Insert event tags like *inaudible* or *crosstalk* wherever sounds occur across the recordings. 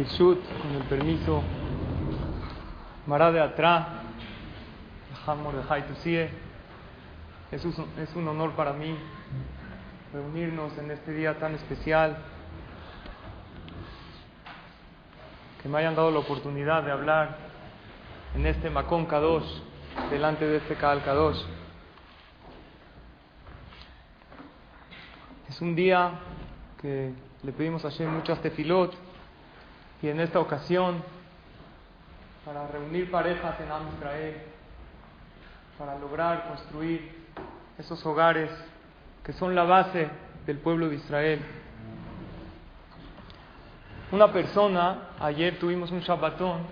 Con el permiso, Mará de atrás, de es un, es un honor para mí reunirnos en este día tan especial, que me hayan dado la oportunidad de hablar en este Macón Kadosh, delante de este Kaal Kadosh. Es un día que le pedimos a Shem muchas tefilot y en esta ocasión para reunir parejas en Am Israel, para lograr construir esos hogares que son la base del pueblo de Israel. Una persona, ayer tuvimos un Shabbatón,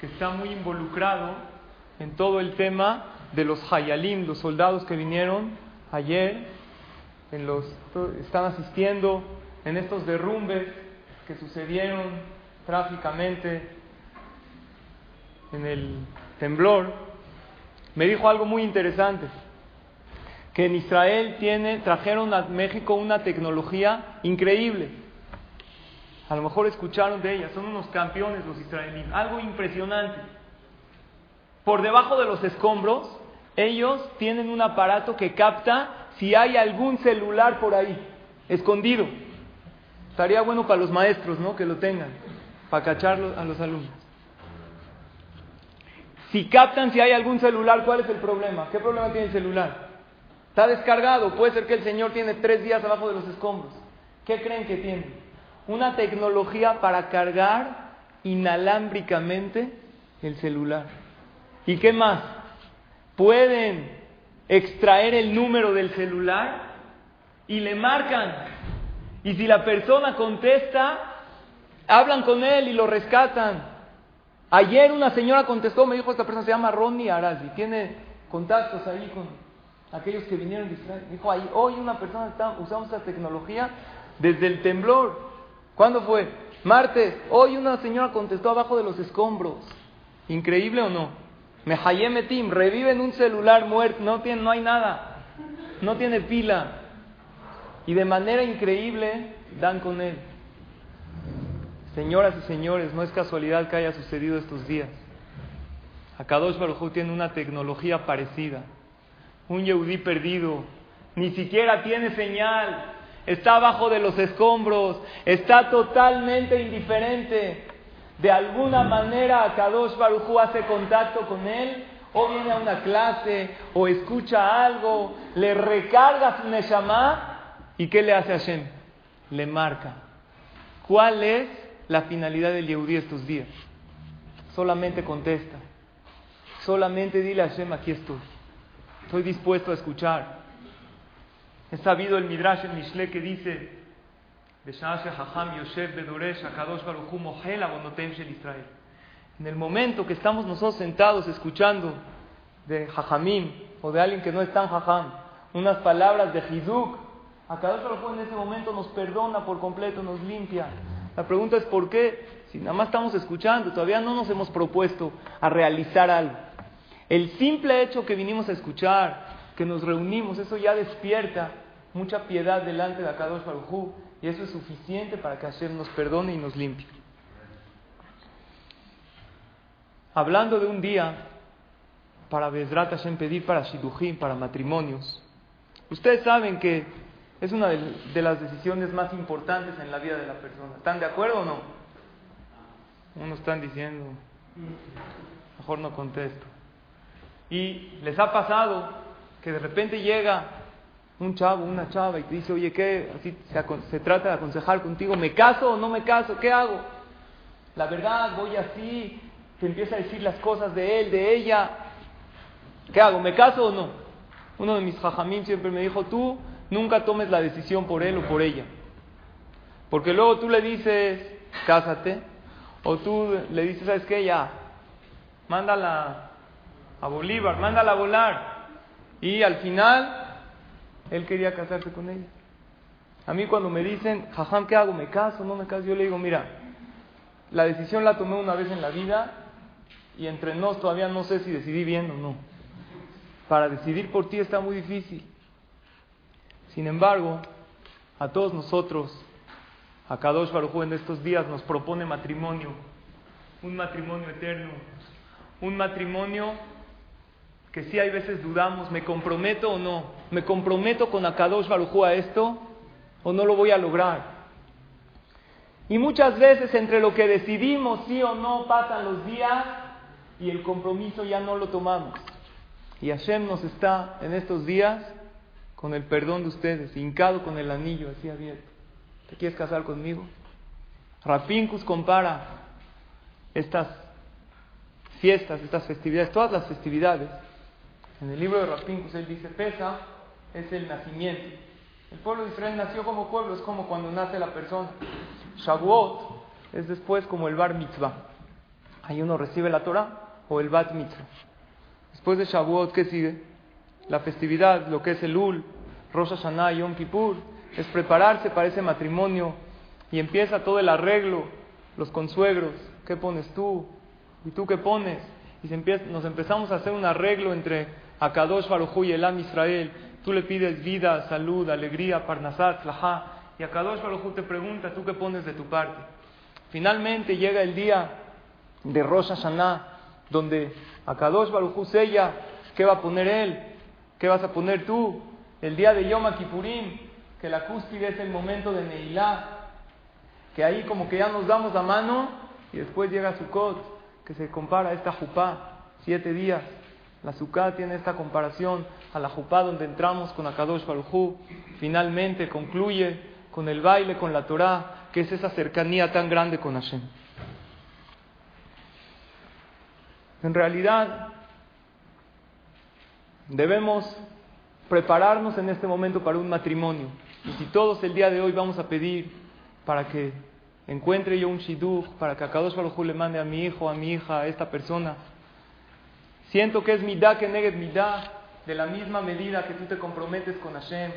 que está muy involucrado en todo el tema de los Hayalim, los soldados que vinieron ayer, en los, están asistiendo en estos derrumbes que sucedieron trágicamente en el temblor, me dijo algo muy interesante, que en Israel tiene, trajeron a México una tecnología increíble. A lo mejor escucharon de ella, son unos campeones los israelíes, algo impresionante. Por debajo de los escombros, ellos tienen un aparato que capta si hay algún celular por ahí, escondido. Estaría bueno para los maestros, ¿no? Que lo tengan para cacharlo a los alumnos. Si captan si hay algún celular, ¿cuál es el problema? ¿Qué problema tiene el celular? Está descargado, puede ser que el señor tiene tres días abajo de los escombros. ¿Qué creen que tiene? Una tecnología para cargar inalámbricamente el celular. ¿Y qué más? Pueden extraer el número del celular y le marcan. Y si la persona contesta, Hablan con él y lo rescatan. Ayer una señora contestó, me dijo, esta persona se llama Ronnie Arazi, tiene contactos ahí con aquellos que vinieron de Israel. Dijo, hoy una persona está usando esta tecnología desde el temblor. ¿Cuándo fue? Martes. Hoy una señora contestó abajo de los escombros. ¿Increíble o no? Mehayemetim, reviven un celular muerto, no, tiene, no hay nada, no tiene pila. Y de manera increíble dan con él. Señoras y señores, no es casualidad que haya sucedido estos días. Akadosh Baruj tiene una tecnología parecida. Un Yehudí perdido, ni siquiera tiene señal, está abajo de los escombros, está totalmente indiferente. De alguna manera Akadosh Baruj hace contacto con él, o viene a una clase, o escucha algo, le recarga su Neshama, ¿y qué le hace a Hashem? Le marca. ¿Cuál es la finalidad del Yehudí estos días. Solamente contesta. Solamente dile a Hashem, aquí estoy. Estoy dispuesto a escuchar. He sabido el Midrash, el Mishle, que dice, en el momento que estamos nosotros sentados escuchando de Jajamim o de alguien que no es tan Jajam, unas palabras de Hizuk, Akadosh Baruj en ese momento nos perdona por completo, nos limpia. La pregunta es por qué, si nada más estamos escuchando, todavía no nos hemos propuesto a realizar algo. El simple hecho que vinimos a escuchar, que nos reunimos, eso ya despierta mucha piedad delante de Akadosh Baruj y eso es suficiente para que Hashem nos perdone y nos limpie. Hablando de un día para Bezrat Hashem pedir para Shidujim, para matrimonios, ustedes saben que es una de, las decisiones más importantes en la vida de la persona. ¿Están de acuerdo o no? Unos están diciendo, mejor no contesto. Y les ha pasado que de repente llega un chavo, una chava y te dice, oye, ¿qué? Así se, se trata de aconsejar contigo, ¿me caso o no me caso? ¿Qué hago? La verdad, voy así, te empieza a decir las cosas de él, de ella. ¿Qué hago? ¿Me caso o no? Uno de mis jajamín siempre me dijo, tú Nunca tomes la decisión por él o por ella. Porque luego tú le dices, cásate, o tú le dices, ¿sabes qué? Ya, mándala a Bolívar, mándala a volar. Y al final, él quería casarse con ella. A mí cuando me dicen, jajam, ¿qué hago? ¿Me caso? ¿No me caso? Yo le digo, mira, la decisión la tomé una vez en la vida y entre nos todavía no sé si decidí bien o no. Para decidir por ti está muy difícil. Sin embargo, a todos nosotros, a Kadosh Baruj en estos días nos propone matrimonio, un matrimonio eterno, un matrimonio que si hay veces dudamos, ¿me comprometo o no? ¿Me comprometo con Akadosh Baruj a esto o no lo voy a lograr? Y muchas veces entre lo que decidimos sí o no pasan los días y el compromiso ya no lo tomamos. Y Hashem nos está en estos días con el perdón de ustedes, hincado con el anillo así abierto. ¿Te quieres casar conmigo? Rapincus compara estas fiestas, estas festividades, todas las festividades. En el libro de Rapincus él dice, Pesa es el nacimiento. El pueblo de Israel nació como pueblo, es como cuando nace la persona. Shavuot es después como el Bar Mitzvah. Ahí uno recibe la Torah o el Bat Mitzvah. Después de Shavuot, ¿qué sigue? La festividad, lo que es el Ul, Rosh Hashanah, Yom Kippur, es prepararse para ese matrimonio y empieza todo el arreglo, los consuegros, ¿qué pones tú? ¿Y tú qué pones? Y nos empezamos a hacer un arreglo entre Akadosh Baruj y Elam Israel. Tú le pides vida, salud, alegría, parnasat, laha. Y Akadosh Baruj te pregunta, ¿tú qué pones de tu parte? Finalmente llega el día de Rosh Hashanah, donde Akadosh Baruj sella, ¿qué va a poner él? ¿Qué vas a poner tú? El día de Yom Kippurim, que la cúspide es el momento de Neilá, que ahí como que ya nos damos la mano y después llega Sukkot, que se compara a esta Jupá, siete días. La Sukkot tiene esta comparación a la Jupá donde entramos con Akadosh Baruj finalmente concluye con el baile, con la Torah, que es esa cercanía tan grande con Hashem. En realidad, debemos prepararnos en este momento para un matrimonio. Y si todos el día de hoy vamos a pedir para que encuentre yo un shidduch, para que a Kadosh Baruj le mande a mi hijo, a mi hija, a esta persona, siento que es da que negue da de la misma medida que tú te comprometes con Hashem,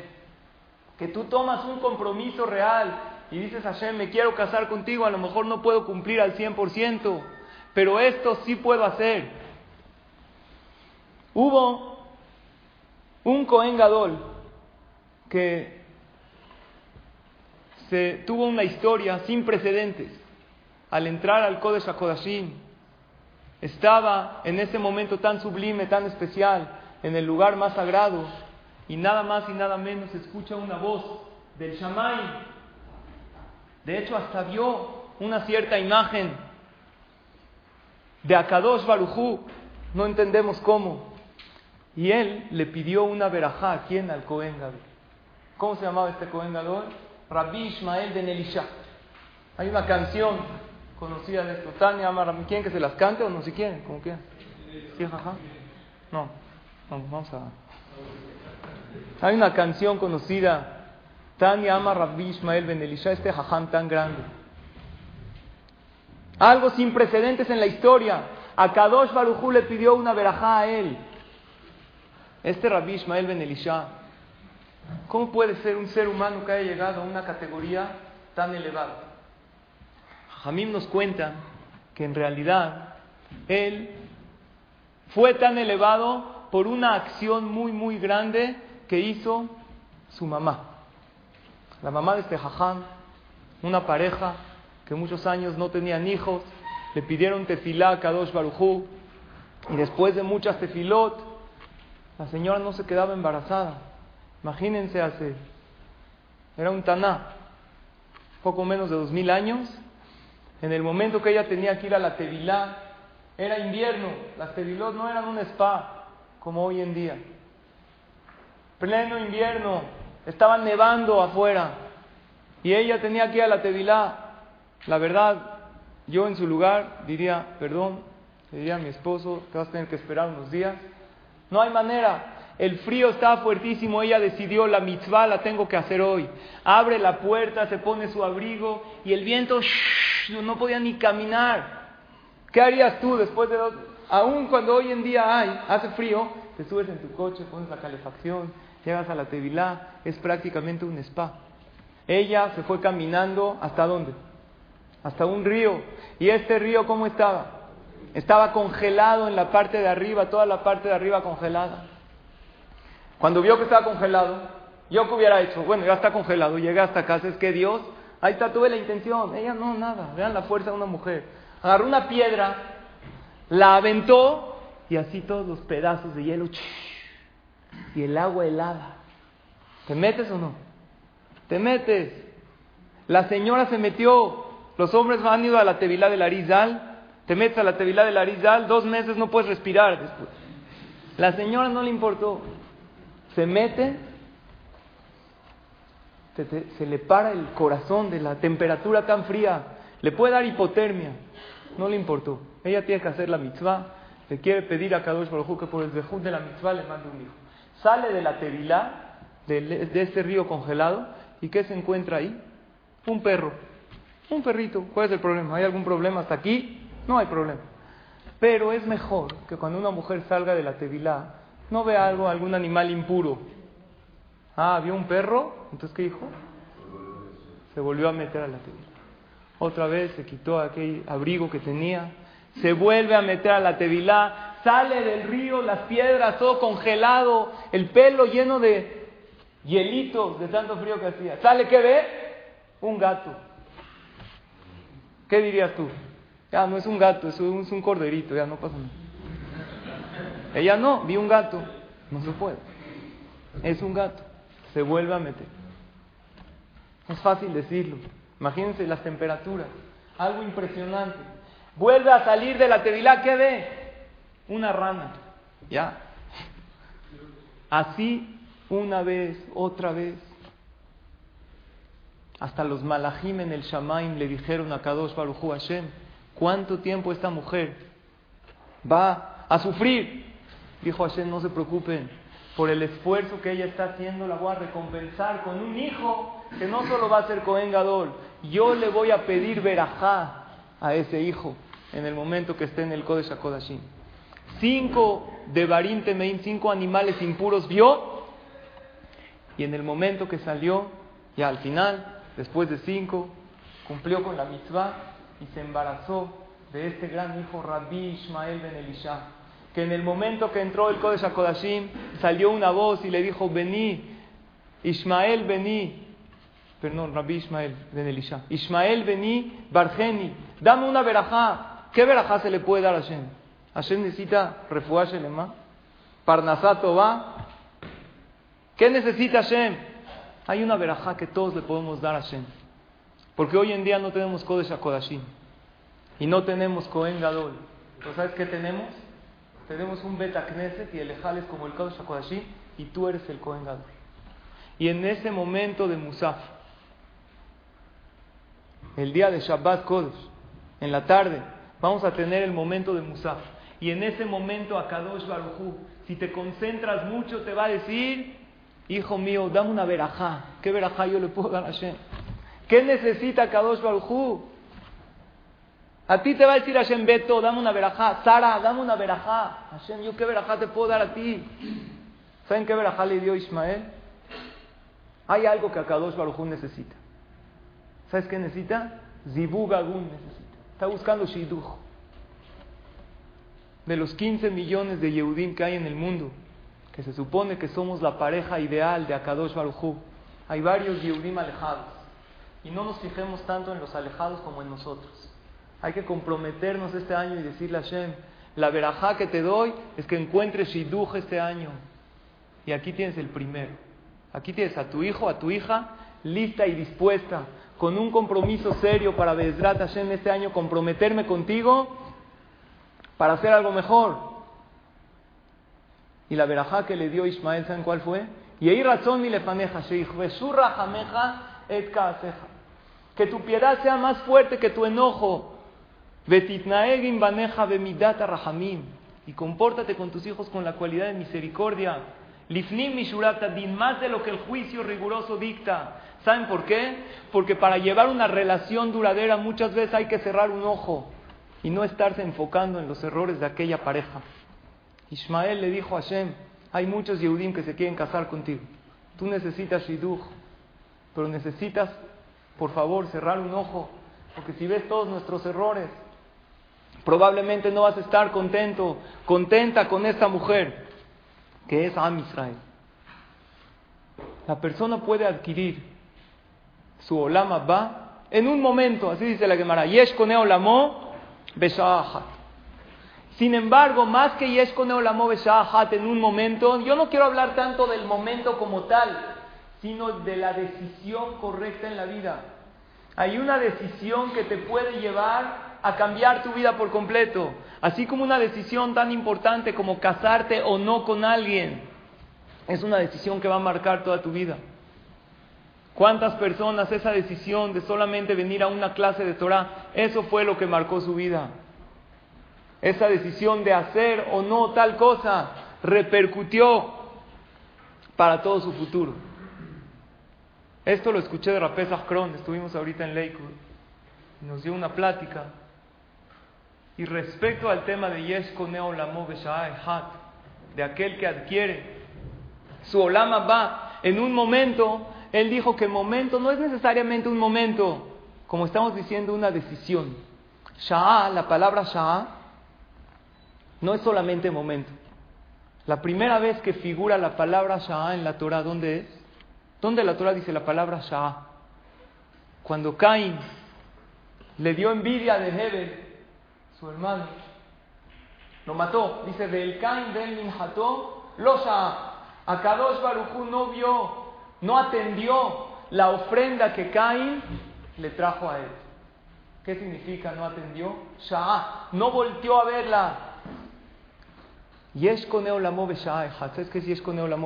que tú tomas un compromiso real y dices Hashem, me quiero casar contigo, a lo mejor no puedo cumplir al 100%, pero esto sí puedo hacer. Hubo un Cohen Gadol que se tuvo una historia sin precedentes. Al entrar al Kodesh HaKodashim, estaba en ese momento tan sublime, tan especial, en el lugar más sagrado, y nada más y nada menos escucha una voz del Shamay. De hecho, hasta vio una cierta imagen de Akadosh Barujú, no entendemos cómo. Y él le pidió una verajá a quien al Cohen ¿Cómo se llamaba este Cohen Gadol? Rabbi Ismael de Nelisha. Hay una canción conocida de esto. Tania ¿Quieren que se las cante o no si quieren? ¿Cómo quieran? ¿Sí, jaja? No. Vamos a. Hay una canción conocida. Tania ama Rabbi Ismael ben Elisha, este jajam tan grande. Algo sin precedentes en la historia. A Kadosh Barujú le pidió una verajá a él. Este Rabbi Ismael ben Elisha ¿Cómo puede ser un ser humano que haya llegado a una categoría tan elevada? Jamim nos cuenta que en realidad él fue tan elevado por una acción muy, muy grande que hizo su mamá. La mamá de este jajam, una pareja que muchos años no tenían hijos, le pidieron tefilá Kadosh Barujú y después de muchas tefilot, la señora no se quedaba embarazada. Imagínense hace, era un taná, poco menos de dos mil años, en el momento que ella tenía que ir a la Tevilá, era invierno, las Tevilot no eran un spa como hoy en día. Pleno invierno, estaba nevando afuera y ella tenía que ir a la Tevilá. La verdad, yo en su lugar diría, perdón, diría a mi esposo, te vas a tener que esperar unos días. No hay manera. El frío estaba fuertísimo, ella decidió, la mitzvah la tengo que hacer hoy. Abre la puerta, se pone su abrigo y el viento no podía ni caminar. ¿Qué harías tú después de dos? Aún cuando hoy en día hay, hace frío, te subes en tu coche, pones la calefacción, llegas a la Tevilá, es prácticamente un spa. Ella se fue caminando, ¿hasta dónde? Hasta un río. ¿Y este río cómo estaba? Estaba congelado en la parte de arriba, toda la parte de arriba congelada. Cuando vio que estaba congelado, yo que hubiera hecho, bueno, ya está congelado, llegué hasta casa, es que Dios, ahí está, tuve la intención, ella no, nada, vean la fuerza de una mujer. Agarró una piedra, la aventó y así todos los pedazos de hielo y el agua helada. ¿Te metes o no? Te metes. La señora se metió, los hombres han ido a la Tevilá del Arizal, te metes a la Tevilá del Arizal, dos meses no puedes respirar después. La señora no le importó se mete, se, le para el corazón de la temperatura tan fría, le puede dar hipotermia, no le importó. Ella tiene que hacer la mitzvah, le quiere pedir a Kadosh Baruj que por el dejud de la mitzvah le mande un hijo. Sale de la tevilá, de, de este río congelado, ¿y qué se encuentra ahí? Un perro, un perrito. ¿Cuál es el problema? ¿Hay algún problema hasta aquí? No hay problema. Pero es mejor que cuando una mujer salga de la tevilá no ve algo, algún animal impuro. Ah, vio un perro, entonces ¿qué dijo? Se volvió a meter a la tevilá. Otra vez se quitó aquel abrigo que tenía, se vuelve a meter a la tevilá, sale del río, las piedras, todo congelado, el pelo lleno de hielitos de tanto frío que hacía. ¿Sale qué ve? Un gato. ¿Qué dirías tú? Ya no es un gato, es un, es un corderito, ya no pasa nada. Ella no, vi un gato. No se puede. Es un gato. Se vuelve a meter. Es fácil decirlo. Imagínense las temperaturas. Algo impresionante. Vuelve a salir de la tevilá. ¿Qué ve? Una rana. ¿Ya? Así una vez, otra vez. Hasta los malajim en el Shamaim le dijeron a Kadosh Baruj Hashem, ¿cuánto tiempo esta mujer va a sufrir? Dijo Hashem, no se preocupen, por el esfuerzo que ella está haciendo la voy a recompensar con un hijo que no solo va a ser Cohen Gadol, yo le voy a pedir verajá a ese hijo en el momento que esté en el Kodesh HaKodashim. Cinco de Barim Temein, cinco animales impuros vio y en el momento que salió, ya al final, después de cinco, cumplió con la mitzvah y se embarazó de este gran hijo Rabbi Ishmael ben Elisha que en el momento que entró el Kodesh HaKodashim salió una voz y le dijo, vení, Ismael, vení, perdón, Rabbi Ismael ben Elisha, Ismael, vení, Bargeni, dame una verajá. ¿Qué verajá se le puede dar a Hashem? Hashem necesita refugiarse lema, Parnasato va. ¿Qué necesita Hashem? Hay una verajá que todos le podemos dar a Hashem. Porque hoy en día no tenemos Kodesh HaKodashim y no tenemos Kohen Gadol. ¿Sabes qué tenemos? tenemos un Beta Knesset y el Ejal es como el Kodesh HaKodashim y tú eres el Kohen Gadol. Y en ese momento de Musaf, el día de Shabbat Kodesh, en la tarde, vamos a tener el momento de Musaf. Y en ese momento a Kadosh Baruchu, si te concentras mucho, te va a decir, hijo mío, dame una verajá. ¿Qué verajá yo le puedo dar a Hashem? ¿Qué necesita Kadosh Baruchu? A ti te va a decir Hashem, Beto, dame una verajá. Sara, dame una verajá. Hashem, ¿yo qué verajá te puedo dar a ti? ¿Saben qué verajá le dio Ismael? Hay algo que Akadosh Baruj necesita. ¿Sabes qué necesita? Zibu necesita. Está buscando Shiduch. De los 15 millones de Yehudim que hay en el mundo, que se supone que somos la pareja ideal de Akadosh Baruj hay varios Yehudim alejados. Y no nos fijemos tanto en los alejados como en nosotros. Hay que comprometernos este año y decirle a Hashem, la verajá que te doy es que encuentres Shidduch este año. Y aquí tienes el primero. Aquí tienes a tu hijo, a tu hija, lista y dispuesta, con un compromiso serio para Bezrat Hashem este año, comprometerme contigo para hacer algo mejor. Y la verajá que le dio Ismael, ¿saben cuál fue? Y ahí razón mi lefaneja, et Que tu piedad sea más fuerte que tu enojo. Y compórtate con tus hijos con la cualidad de misericordia. Lifnim din más de lo que el juicio riguroso dicta. ¿Saben por qué? Porque para llevar una relación duradera muchas veces hay que cerrar un ojo y no estarse enfocando en los errores de aquella pareja. Ismael le dijo a Hashem, hay muchos Yehudim que se quieren casar contigo. Tú necesitas Shidduch, pero necesitas, por favor, cerrar un ojo, porque si ves todos nuestros errores, probablemente no vas a estar contento, contenta con esta mujer, que es Am Israel. La persona puede adquirir su olama va en un momento, así dice la Gemara, Yesh kone olamo Sin embargo, más que Yesh kone olamo en un momento, yo no quiero hablar tanto del momento como tal, sino de la decisión correcta en la vida. Hay una decisión que te puede llevar a cambiar tu vida por completo. Así como una decisión tan importante como casarte o no con alguien. Es una decisión que va a marcar toda tu vida. ¿Cuántas personas esa decisión de solamente venir a una clase de Torah, eso fue lo que marcó su vida? Esa decisión de hacer o no tal cosa repercutió para todo su futuro. Esto lo escuché de Rapesach Kron, estuvimos ahorita en Lakewood, nos dio una plática y respecto al tema de Yesh Koneo Hat, de aquel que adquiere su Olama va en un momento, él dijo que momento no es necesariamente un momento, como estamos diciendo, una decisión. Shah, la palabra Shah, no es solamente momento. La primera vez que figura la palabra Shah en la Torah, ¿dónde es? ¿Dónde la Torah dice la palabra Shah? Cuando Caín le dio envidia de Hebel su hermano, lo mató. Dice, del Cain del Minható, Losa, Akadosh Barujú no vio, no atendió la ofrenda que Cain le trajo a él. ¿Qué significa no atendió? Shah, no volteó a verla. La ¿Sabes qué es la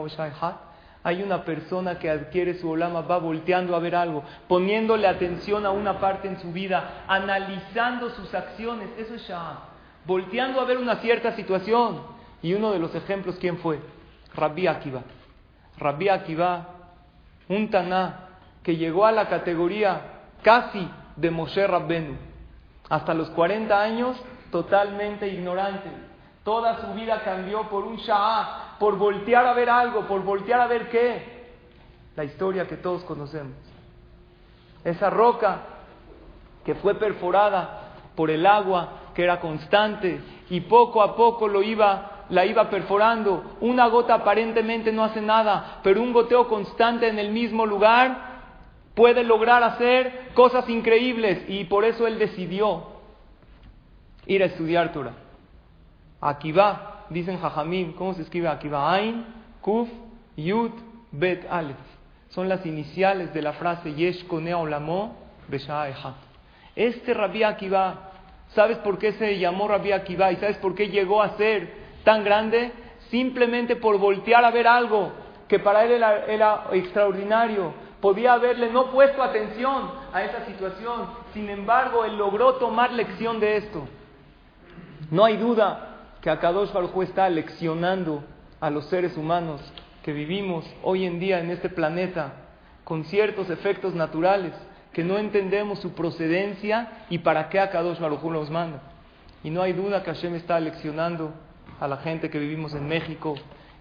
Hay una persona que adquiere su olama, va volteando a ver algo, poniéndole atención a una parte en su vida, analizando sus acciones. Eso es. Volteando a ver una cierta situación. Y uno de los ejemplos, ¿quién fue? Rabbi Akiva. Rabbi Akiva, un taná que llegó a la categoría casi de Moshe Rabbenu. Hasta los 40 años, totalmente ignorante. Toda su vida cambió por un Shah, por voltear a ver algo, por voltear a ver qué. La historia que todos conocemos. Esa roca que fue perforada por el agua, que era constante, y poco a poco lo iba, la iba perforando. Una gota aparentemente no hace nada, pero un goteo constante en el mismo lugar puede lograr hacer cosas increíbles. Y por eso él decidió ir a estudiar Torah. Akiva, dicen Jajamim, ¿cómo se escribe Akiva? Ain, Kuf, Yud, Bet, Aleph. Son las iniciales de la frase Yesh Konea Olamo Este Rabbi Akiva, ¿sabes por qué se llamó Rabbi Akiva? ¿Y sabes por qué llegó a ser tan grande? Simplemente por voltear a ver algo que para él era, era extraordinario. Podía haberle no puesto atención a esa situación. Sin embargo, él logró tomar lección de esto. No hay duda que Akadosh Baruj está leccionando a los seres humanos que vivimos hoy en día en este planeta con ciertos efectos naturales que no entendemos su procedencia y para qué Akadosh Baruj los manda. Y no hay duda que Hashem está leccionando a la gente que vivimos en México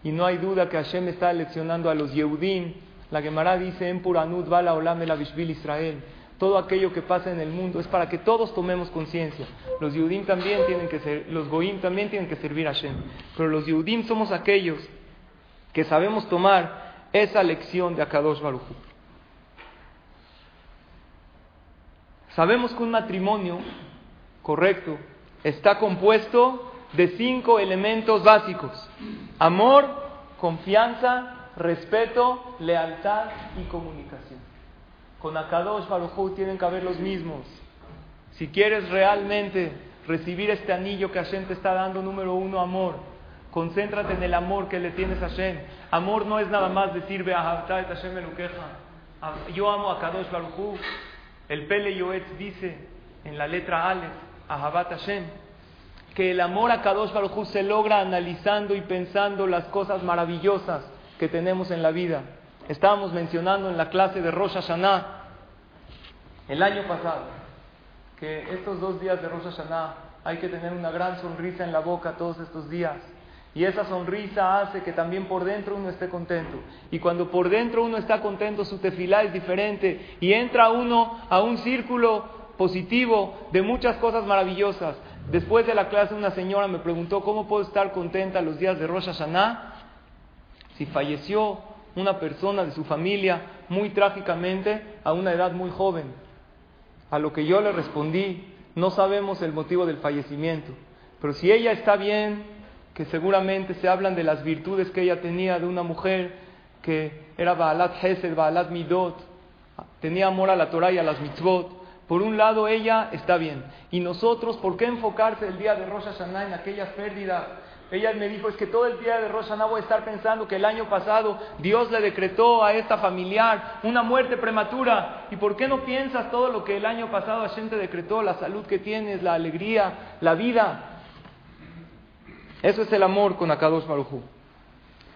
y no hay duda que Hashem está leccionando a los Yehudim. La Gemara dice en Puranut Bala Olam el Israel todo aquello que pasa en el mundo es para que todos tomemos conciencia. Los Yehudim también tienen que ser, los Goim también tienen que servir a Hashem. Pero los Yehudim somos aquellos que sabemos tomar esa lección de Akadosh Baruch. Sabemos que un matrimonio correcto está compuesto de cinco elementos básicos: amor, confianza, respeto, lealtad y comunicación. Con Akadosh Baruj tienen que haber los mismos. Si quieres realmente recibir este anillo que Hashem te está dando, número uno, amor. Concéntrate en el amor que le tienes a Hashem. Amor no es nada más decir, Hashem Yo amo a Kadosh Baruj El Pele Yoetz dice en la letra Aleph, Ahabat Hashem, que el amor a Kadosh Baruj se logra analizando y pensando las cosas maravillosas que tenemos en la vida. Estábamos mencionando en la clase de Rosh Hashanah el año pasado que estos dos días de Rosh Hashanah hay que tener una gran sonrisa en la boca todos estos días. Y esa sonrisa hace que también por dentro uno esté contento. Y cuando por dentro uno está contento, su tefilá es diferente. Y entra uno a un círculo positivo de muchas cosas maravillosas. Después de la clase una señora me preguntó cómo puedo estar contenta los días de Rosh Hashanah si falleció una persona de su familia muy trágicamente a una edad muy joven. A lo que yo le respondí, no sabemos el motivo del fallecimiento, pero si ella está bien, que seguramente se hablan de las virtudes que ella tenía de una mujer que era Baalat Hesed, Baalat Midot, tenía amor a la Torah y a las mitzvot. Por un lado, ella está bien. Y nosotros, ¿por qué enfocarse el día de Rosh Hashanah en aquellas pérdidas? Ella me dijo, es que todo el día de Rosh voy a estar pensando que el año pasado Dios le decretó a esta familiar una muerte prematura. ¿Y por qué no piensas todo lo que el año pasado Hashem te decretó? La salud que tienes, la alegría, la vida. Eso es el amor con Akadosh Baruj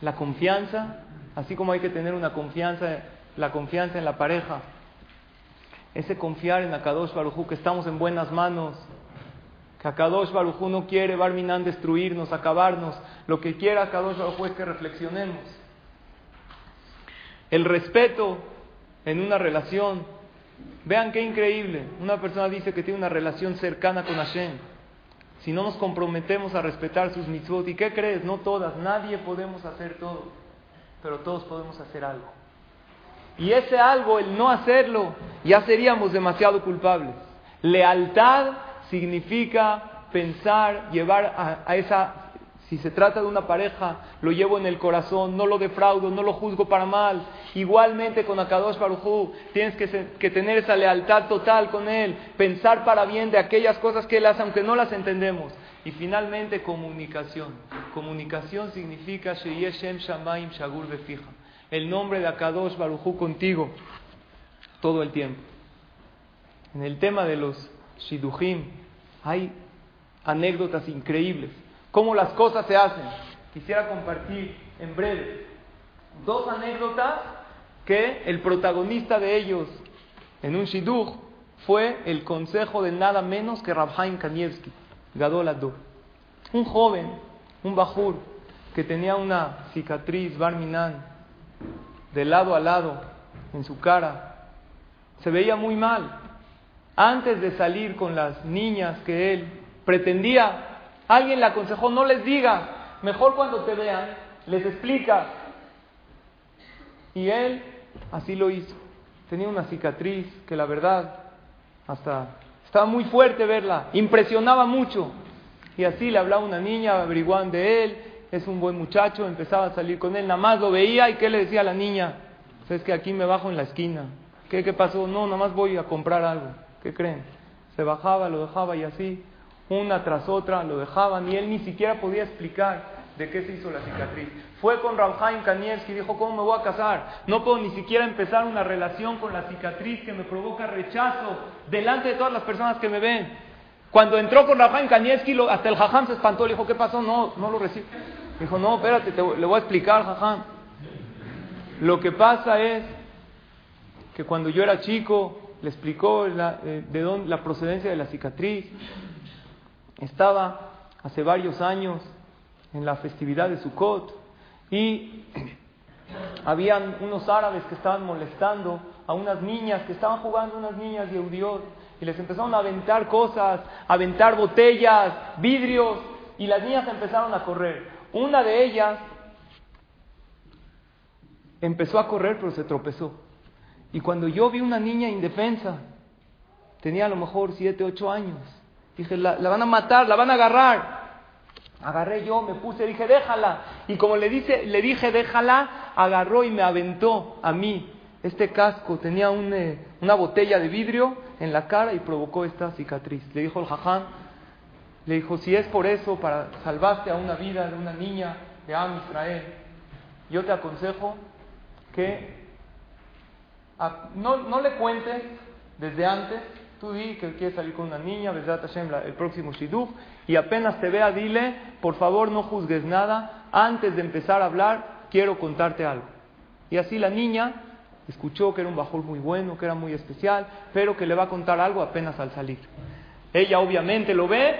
La confianza, así como hay que tener una confianza, la confianza en la pareja, ese confiar en Akadosh Baruj que estamos en buenas manos, que Akadosh Baruj no quiere Barminan destruirnos, acabarnos, lo que quiere Akadosh Baruj es que reflexionemos. El respeto en una relación, vean qué increíble, una persona dice que tiene una relación cercana con Hashem, si no nos comprometemos a respetar sus mitzvot, ¿y qué crees? No todas, nadie podemos hacer todo, pero todos podemos hacer algo. Y ese algo, el no hacerlo, ya seríamos demasiado culpables. Lealtad significa pensar, llevar a, esa si se trata de una pareja, lo llevo en el corazón, no lo defraudo, no lo juzgo para mal. Igualmente con Akadosh Barujú, tienes que, tener esa lealtad total con Él, pensar para bien de aquellas cosas que Él hace, aunque no las entendemos. Y finalmente, comunicación. Comunicación significa Sheyeshem Shamaim Shagur Befija. El nombre de Akadosh Barujú contigo todo el tiempo. En el tema de los Shidujim hay anécdotas increíbles cómo las cosas se hacen. Quisiera compartir en breve dos anécdotas que el protagonista de ellos en un shidduch fue el consejo de nada menos que Rabhaim Kanievski, Gadol Un joven, un bajur, que tenía una cicatriz barminan de lado a lado en su cara. Se veía muy mal. Antes de salir con las niñas que él pretendía Alguien le aconsejó, no les diga, mejor cuando te vean, les explica. Y él así lo hizo. Tenía una cicatriz que la verdad hasta estaba muy fuerte verla, impresionaba mucho. Y así le hablaba una niña, averiguaban de él, es un buen muchacho, empezaba a salir con él, nada más lo veía y ¿qué le decía a la niña? Es que aquí me bajo en la esquina. ¿Qué, ¿Qué pasó? No, nada más voy a comprar algo. ¿Qué creen? Se bajaba, lo dejaba y así una tras otra, lo dejaban y él ni siquiera podía explicar de qué se hizo la cicatriz. Fue con Rabhaim Kanievski y dijo, ¿cómo me voy a casar? No puedo ni siquiera empezar una relación con la cicatriz que me provoca rechazo delante de todas las personas que me ven. Cuando entró con Rabhaim Kanievski, hasta el Jajam se espantó, le dijo, ¿qué pasó? No, no lo recibo. Dijo, no, espérate, le voy a explicar, Jajam. Lo que pasa es que cuando yo era chico, le explicó la, eh, de dónde, la procedencia de la cicatriz, estaba hace varios años en la festividad de Sukkot y *clears throat* habían unos árabes que estaban molestando a unas niñas que estaban jugando unas niñas de Eudiot y les empezaron a aventar cosas, a aventar botellas, vidrios y las niñas empezaron a correr. Una de ellas empezó a correr pero se tropezó. Y cuando yo vi una niña indefensa, tenía a lo mejor 7, 8 años, Dije, la, van a matar, la van a agarrar. Agarré yo, me puse, dije, déjala. Y como le, dice, le dije, déjala, agarró y me aventó a mí. Este casco tenía eh, una botella de vidrio en la cara y provocó esta cicatriz. Le dijo el jaján, le dijo, si es por eso, para salvarte a una vida de una niña de Am Israel, yo te aconsejo que no, no le cuentes desde antes Tú di que quieres salir con una niña, el próximo Shiduf, y apenas te vea, dile, por favor no juzgues nada, antes de empezar a hablar, quiero contarte algo. Y así la niña escuchó que era un bajón muy bueno, que era muy especial, pero que le va a contar algo apenas al salir. Ella obviamente lo ve,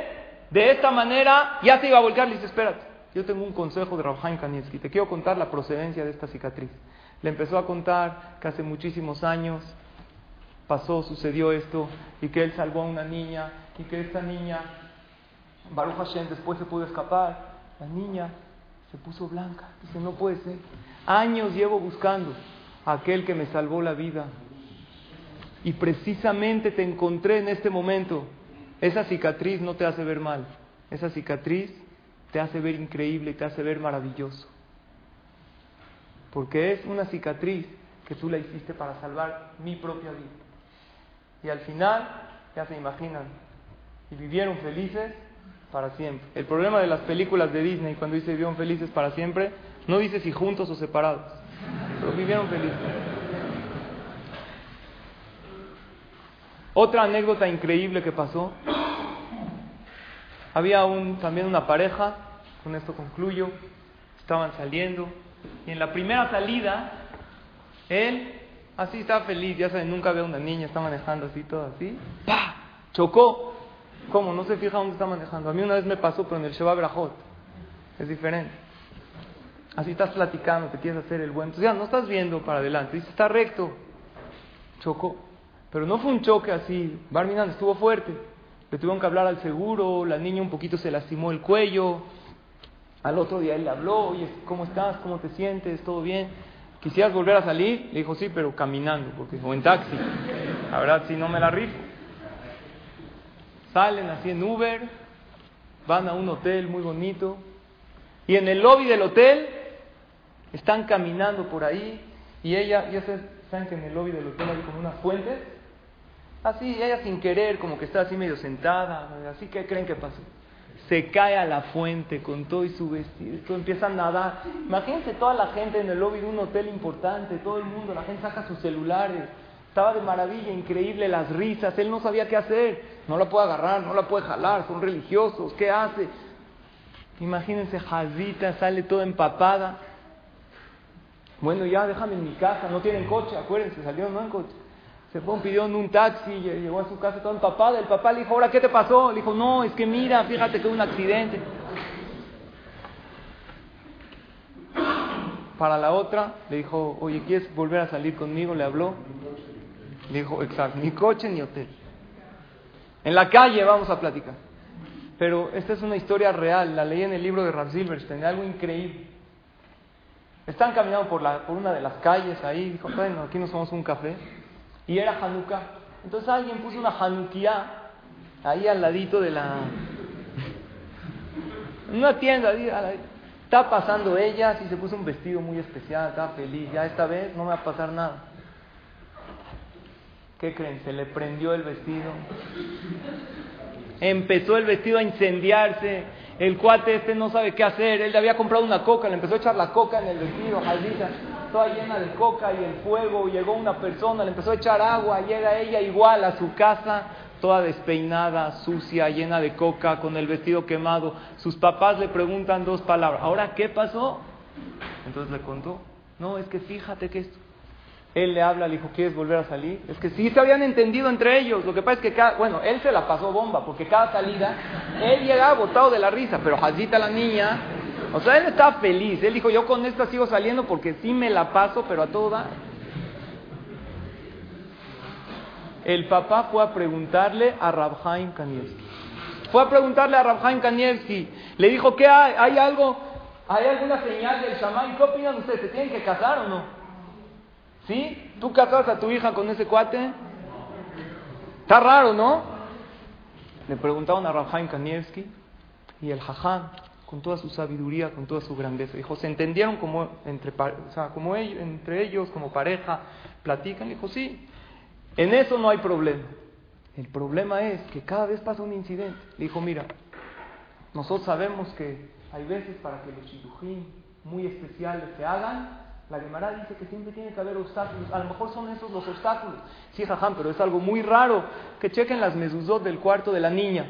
de esta manera ya se iba a volcar, le dice, espérate, yo tengo un consejo de Rabhaim Kanievski, te quiero contar la procedencia de esta cicatriz. Le empezó a contar que hace muchísimos años pasó, sucedió esto, y que él salvó a una niña, y que esta niña, Baruch Hashem, después se pudo escapar. La niña se puso blanca. Dice, no puede ser. Años llevo buscando a aquel que me salvó la vida. Y precisamente te encontré en este momento. Esa cicatriz no te hace ver mal. Esa cicatriz te hace ver increíble te hace ver maravilloso. Porque es una cicatriz que tú la hiciste para salvar mi propia vida. Y al final, ya se imaginan, y vivieron felices para siempre. El problema de las películas de Disney, cuando dice vivieron felices para siempre, no dice si juntos o separados, pero vivieron felices. Otra anécdota increíble que pasó, había un, también una pareja, con esto concluyo, estaban saliendo, y en la primera salida, él, así estaba feliz, ya saben, nunca ve a una niña, está manejando así, todo así, ¡pah! Chocó, ¿Cómo? No se fija dónde está manejando. A mí una vez me pasó, pero en el Sheba Brajot. Es diferente. Así estás platicando, te quieres hacer el buen. Entonces ya no estás viendo para adelante. Dice, está recto. Chocó. Pero no fue un choque así. Barminan estuvo fuerte. Le tuvieron que hablar al seguro. La niña un poquito se lastimó el cuello. Al otro día él le habló. Oye, ¿cómo estás? ¿Cómo te sientes? ¿Todo bien? ¿Quisieras volver a salir? Le dijo, sí, pero caminando. Porque, o en taxi. La verdad, si no me la rifo. Salen así en Uber, van a un hotel muy bonito y en el lobby del hotel están caminando por ahí y ella, ya saben que en el lobby del hotel hay como unas fuentes, así, ella sin querer, como que está así medio sentada, así que creen que pasó. Se cae a la fuente con todo y su vestido, empieza a nadar. Imagínense toda la gente en el lobby de un hotel importante, todo el mundo, la gente saca sus celulares, estaba de maravilla, increíble las risas, él no sabía qué hacer, no la puede agarrar, no la puede jalar, son religiosos, ¿qué hace? Imagínense, Jazita sale toda empapada. Bueno, ya déjame en mi casa, no tienen coche, acuérdense, salió no en coche. Se fue, pidió un taxi, llegó a su casa toda empapada. El papá le dijo, ¿ahora qué te pasó? Le dijo, no, es que mira, fíjate que hubo un accidente. Para la otra, le dijo, oye, ¿quieres volver a salir conmigo? Le habló. Dijo, exacto, ni coche ni hotel. En la calle vamos a platicar. Pero esta es una historia real, la leí en el libro de Rav Silverstein, algo increíble. Están caminando por, la, por una de las calles ahí, dijo, bueno, aquí nos tomamos un café. Y era Hanukkah. Entonces alguien puso una Hanukkah ahí al ladito de la... una tienda, está pasando ella, y se puso un vestido muy especial, estaba feliz, ya esta vez no me va a pasar nada. ¿Qué creen? Se le prendió el vestido. Empezó el vestido a incendiarse. El cuate este no sabe qué hacer. Él le había comprado una coca, le empezó a echar la coca en el vestido, jaldita, toda llena de coca y el fuego. Llegó una persona, le empezó a echar agua. Llega ella igual a su casa, toda despeinada, sucia, llena de coca, con el vestido quemado. Sus papás le preguntan dos palabras. ¿Ahora qué pasó? Entonces le contó. No, es que fíjate que esto. Él le habla, le dijo, ¿quieres volver a salir? Es que sí se habían entendido entre ellos. Lo que pasa es que, cada, bueno, él se la pasó bomba, porque cada salida, él llegaba botado de la risa, pero Jazita la niña, o sea, él estaba feliz. Él dijo, yo con esta sigo saliendo porque sí me la paso, pero a todo El papá fue a preguntarle a Rabhaim Kanievski. Fue a preguntarle a Rabhaim Kanievski. Le dijo, ¿qué hay? ¿Hay algo? ¿Hay alguna señal del chamán? ¿Qué opinan ustedes? ¿Se tienen que casar o no? ¿Sí? ¿Tú casas a tu hija con ese cuate? Está raro, ¿no? Le preguntaron a Rafaim Kanievski y el Jajam, con toda su sabiduría, con toda su grandeza, dijo, ¿se entendieron como entre, o sea, como ellos, entre ellos, como pareja, platican? Dijo, sí, en eso no hay problema. El problema es que cada vez pasa un incidente. dijo, mira, nosotros sabemos que hay veces para que los chirujín muy especiales se hagan, la Gemara dice que siempre tiene que haber obstáculos. A lo mejor son esos los obstáculos. Sí, jajam, pero es algo muy raro. Que chequen las mezuzot del cuarto de la niña.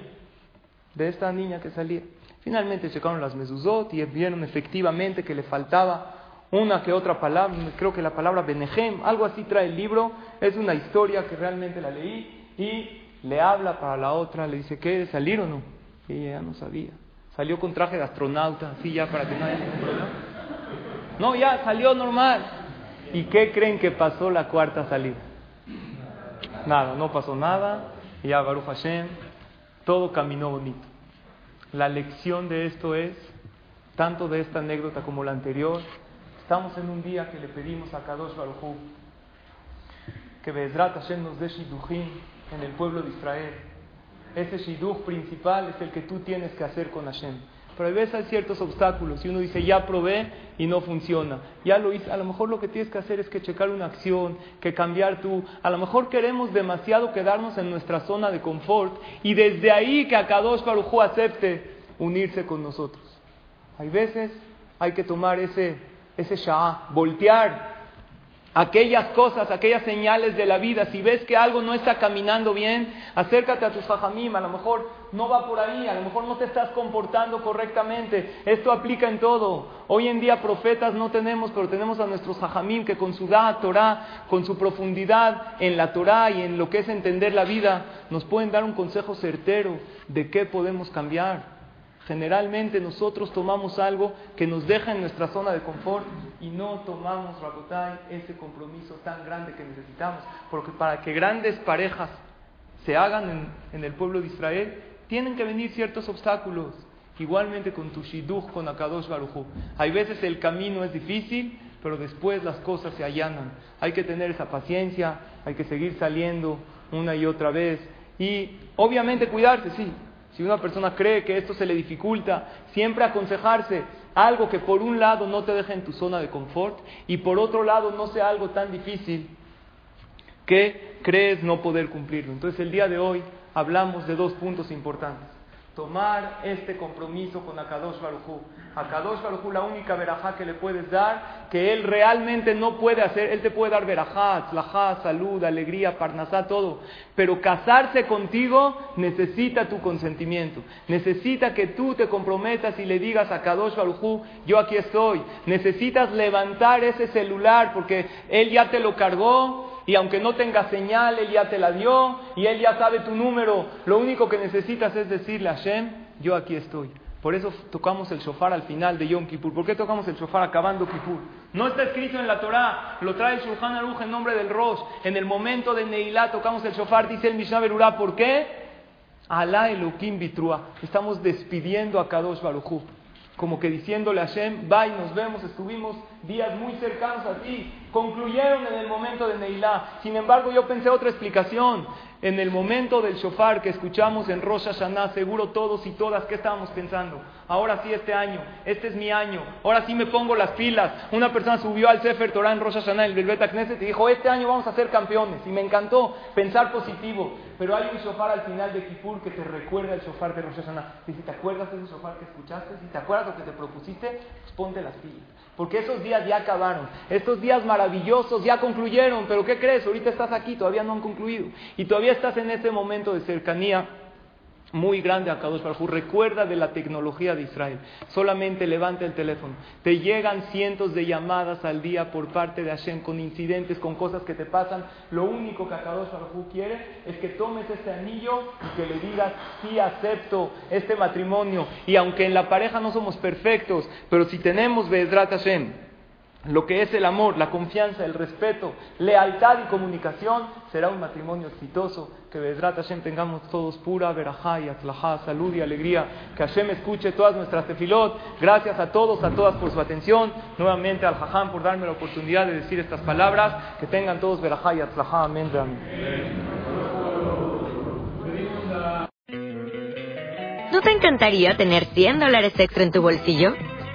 De esta niña que salía. Finalmente checaron las mezuzot y vieron efectivamente que le faltaba una que otra palabra, creo que la palabra Benejem, algo así trae el libro, es una historia que realmente la leí y le habla para la otra, le dice, ¿qué? ¿Salir o no? Y ella no sabía. Salió con traje de astronauta, así ya para que no haya ningún problema. No, ya salió normal. ¿Y qué creen que pasó la cuarta salida? Nada, no pasó nada. Ya Baruch Hashem, todo caminó bonito. La lección de esto es, tanto de esta anécdota como la anterior, estamos en un día que le pedimos a Kadosh Baruch que Bezrat Hashem nos dé Shidduchim en el pueblo de Israel. Ese Shidduch principal es el que tú tienes que hacer con Hashem. Pero a veces hay ciertos obstáculos y uno dice, ya probé y no funciona. Ya lo hice. A lo mejor lo que tienes que hacer es que checar una acción, que cambiar tú. A lo mejor queremos demasiado quedarnos en nuestra zona de confort y desde ahí que Akadosh Baruj acepte unirse con nosotros. Hay veces hay que tomar ese, ese shah, voltear aquellas cosas, aquellas señales de la vida. Si ves que algo no está caminando bien, acércate a tus hajamim. A lo mejor no va por ahí, a lo mejor no te estás comportando correctamente. Esto aplica en todo. Hoy en día profetas no tenemos, pero tenemos a nuestros hajamim que con su da Torah, con su profundidad en la Torah y en lo que es entender la vida, nos pueden dar un consejo certero de qué podemos cambiar. Generalmente nosotros tomamos algo que nos deja en nuestra zona de confort y no tomamos, Rabotai, ese compromiso tan grande que necesitamos. Porque para que grandes parejas se hagan en, el pueblo de Israel, tienen que venir ciertos obstáculos. Igualmente con tu Shidduch, con Akadosh Baruchu. Hay veces el camino es difícil, pero después las cosas se allanan. Hay que tener esa paciencia, hay que seguir saliendo una y otra vez. Y obviamente cuidarse, sí, si una persona cree que esto se le dificulta, siempre aconsejarse algo que por un lado no te deje en tu zona de confort y por otro lado no sea algo tan difícil que crees no poder cumplirlo. Entonces el día de hoy hablamos de dos puntos importantes tomar este compromiso con Akadosh Barujú. Akadosh Barujú, la única verajá que le puedes dar, que él realmente no puede hacer, él te puede dar verajá, tzlajá, salud, alegría, parnasá, todo. Pero casarse contigo necesita tu consentimiento. Necesita que tú te comprometas y le digas a Kadosh Barujú, yo aquí estoy. Necesitas levantar ese celular porque él ya te lo cargó y aunque no tenga señal, Él ya te la dio y Él ya sabe tu número. Lo único que necesitas es decirle a Hashem, yo aquí estoy. Por eso tocamos el shofar al final de Yom Kippur. ¿Por qué tocamos el shofar acabando Kippur? No está escrito en la Torah, lo trae Shulchan Aruch en nombre del Rosh. En el momento de Neilá tocamos el shofar, dice el Mishnah Berurah. ¿Por qué? Alá Elohim Bitrua. Estamos despidiendo a Kadosh Baruchu como que diciéndole a Hashem, bye, nos vemos, estuvimos días muy cercanos a ti, concluyeron en el momento de Neilá. Sin embargo, yo pensé otra explicación. En el momento del shofar que escuchamos en Rosh Hashanah, seguro todos y todas, ¿qué estábamos pensando? Ahora sí este año, este es mi año, ahora sí me pongo las pilas. Una persona subió al Sefer Torah en Rosh Hashanah, el Belbeta Knesset, y dijo, este año vamos a ser campeones. Y me encantó pensar positivo. Pero hay un shofar al final de Kippur que te recuerda el shofar de Rosh Hashanah. Y si te acuerdas de ese shofar que escuchaste, si te acuerdas lo que te propusiste, pues ponte las pilas. Porque esos días ya acabaron. Estos días maravillosos ya concluyeron. Pero ¿qué crees? Ahorita estás aquí, todavía no han concluido. Y todavía estás en ese momento de cercanía muy grande a Kadosh Baruj Recuerda de la tecnología de Israel. Solamente levanta el teléfono. Te llegan cientos de llamadas al día por parte de Hashem con incidentes, con cosas que te pasan. Lo único que Kadosh Baruj quiere es que tomes este anillo y que le digas, sí acepto este matrimonio. Y aunque en la pareja no somos perfectos, pero si tenemos Bezrat Hashem, lo que es el amor, la confianza, el respeto, lealtad y comunicación, será un matrimonio exitoso. Que Bedrat Hashem tengamos todos pura verajá y atlajá, salud y alegría. Que Hashem escuche todas nuestras tefilot. Gracias a todos, a todas por su atención. Nuevamente al Jajam por darme la oportunidad de decir estas palabras. Que tengan todos verajá y atlajá. Amén. ¿No te encantaría tener 100 dólares extra en tu bolsillo?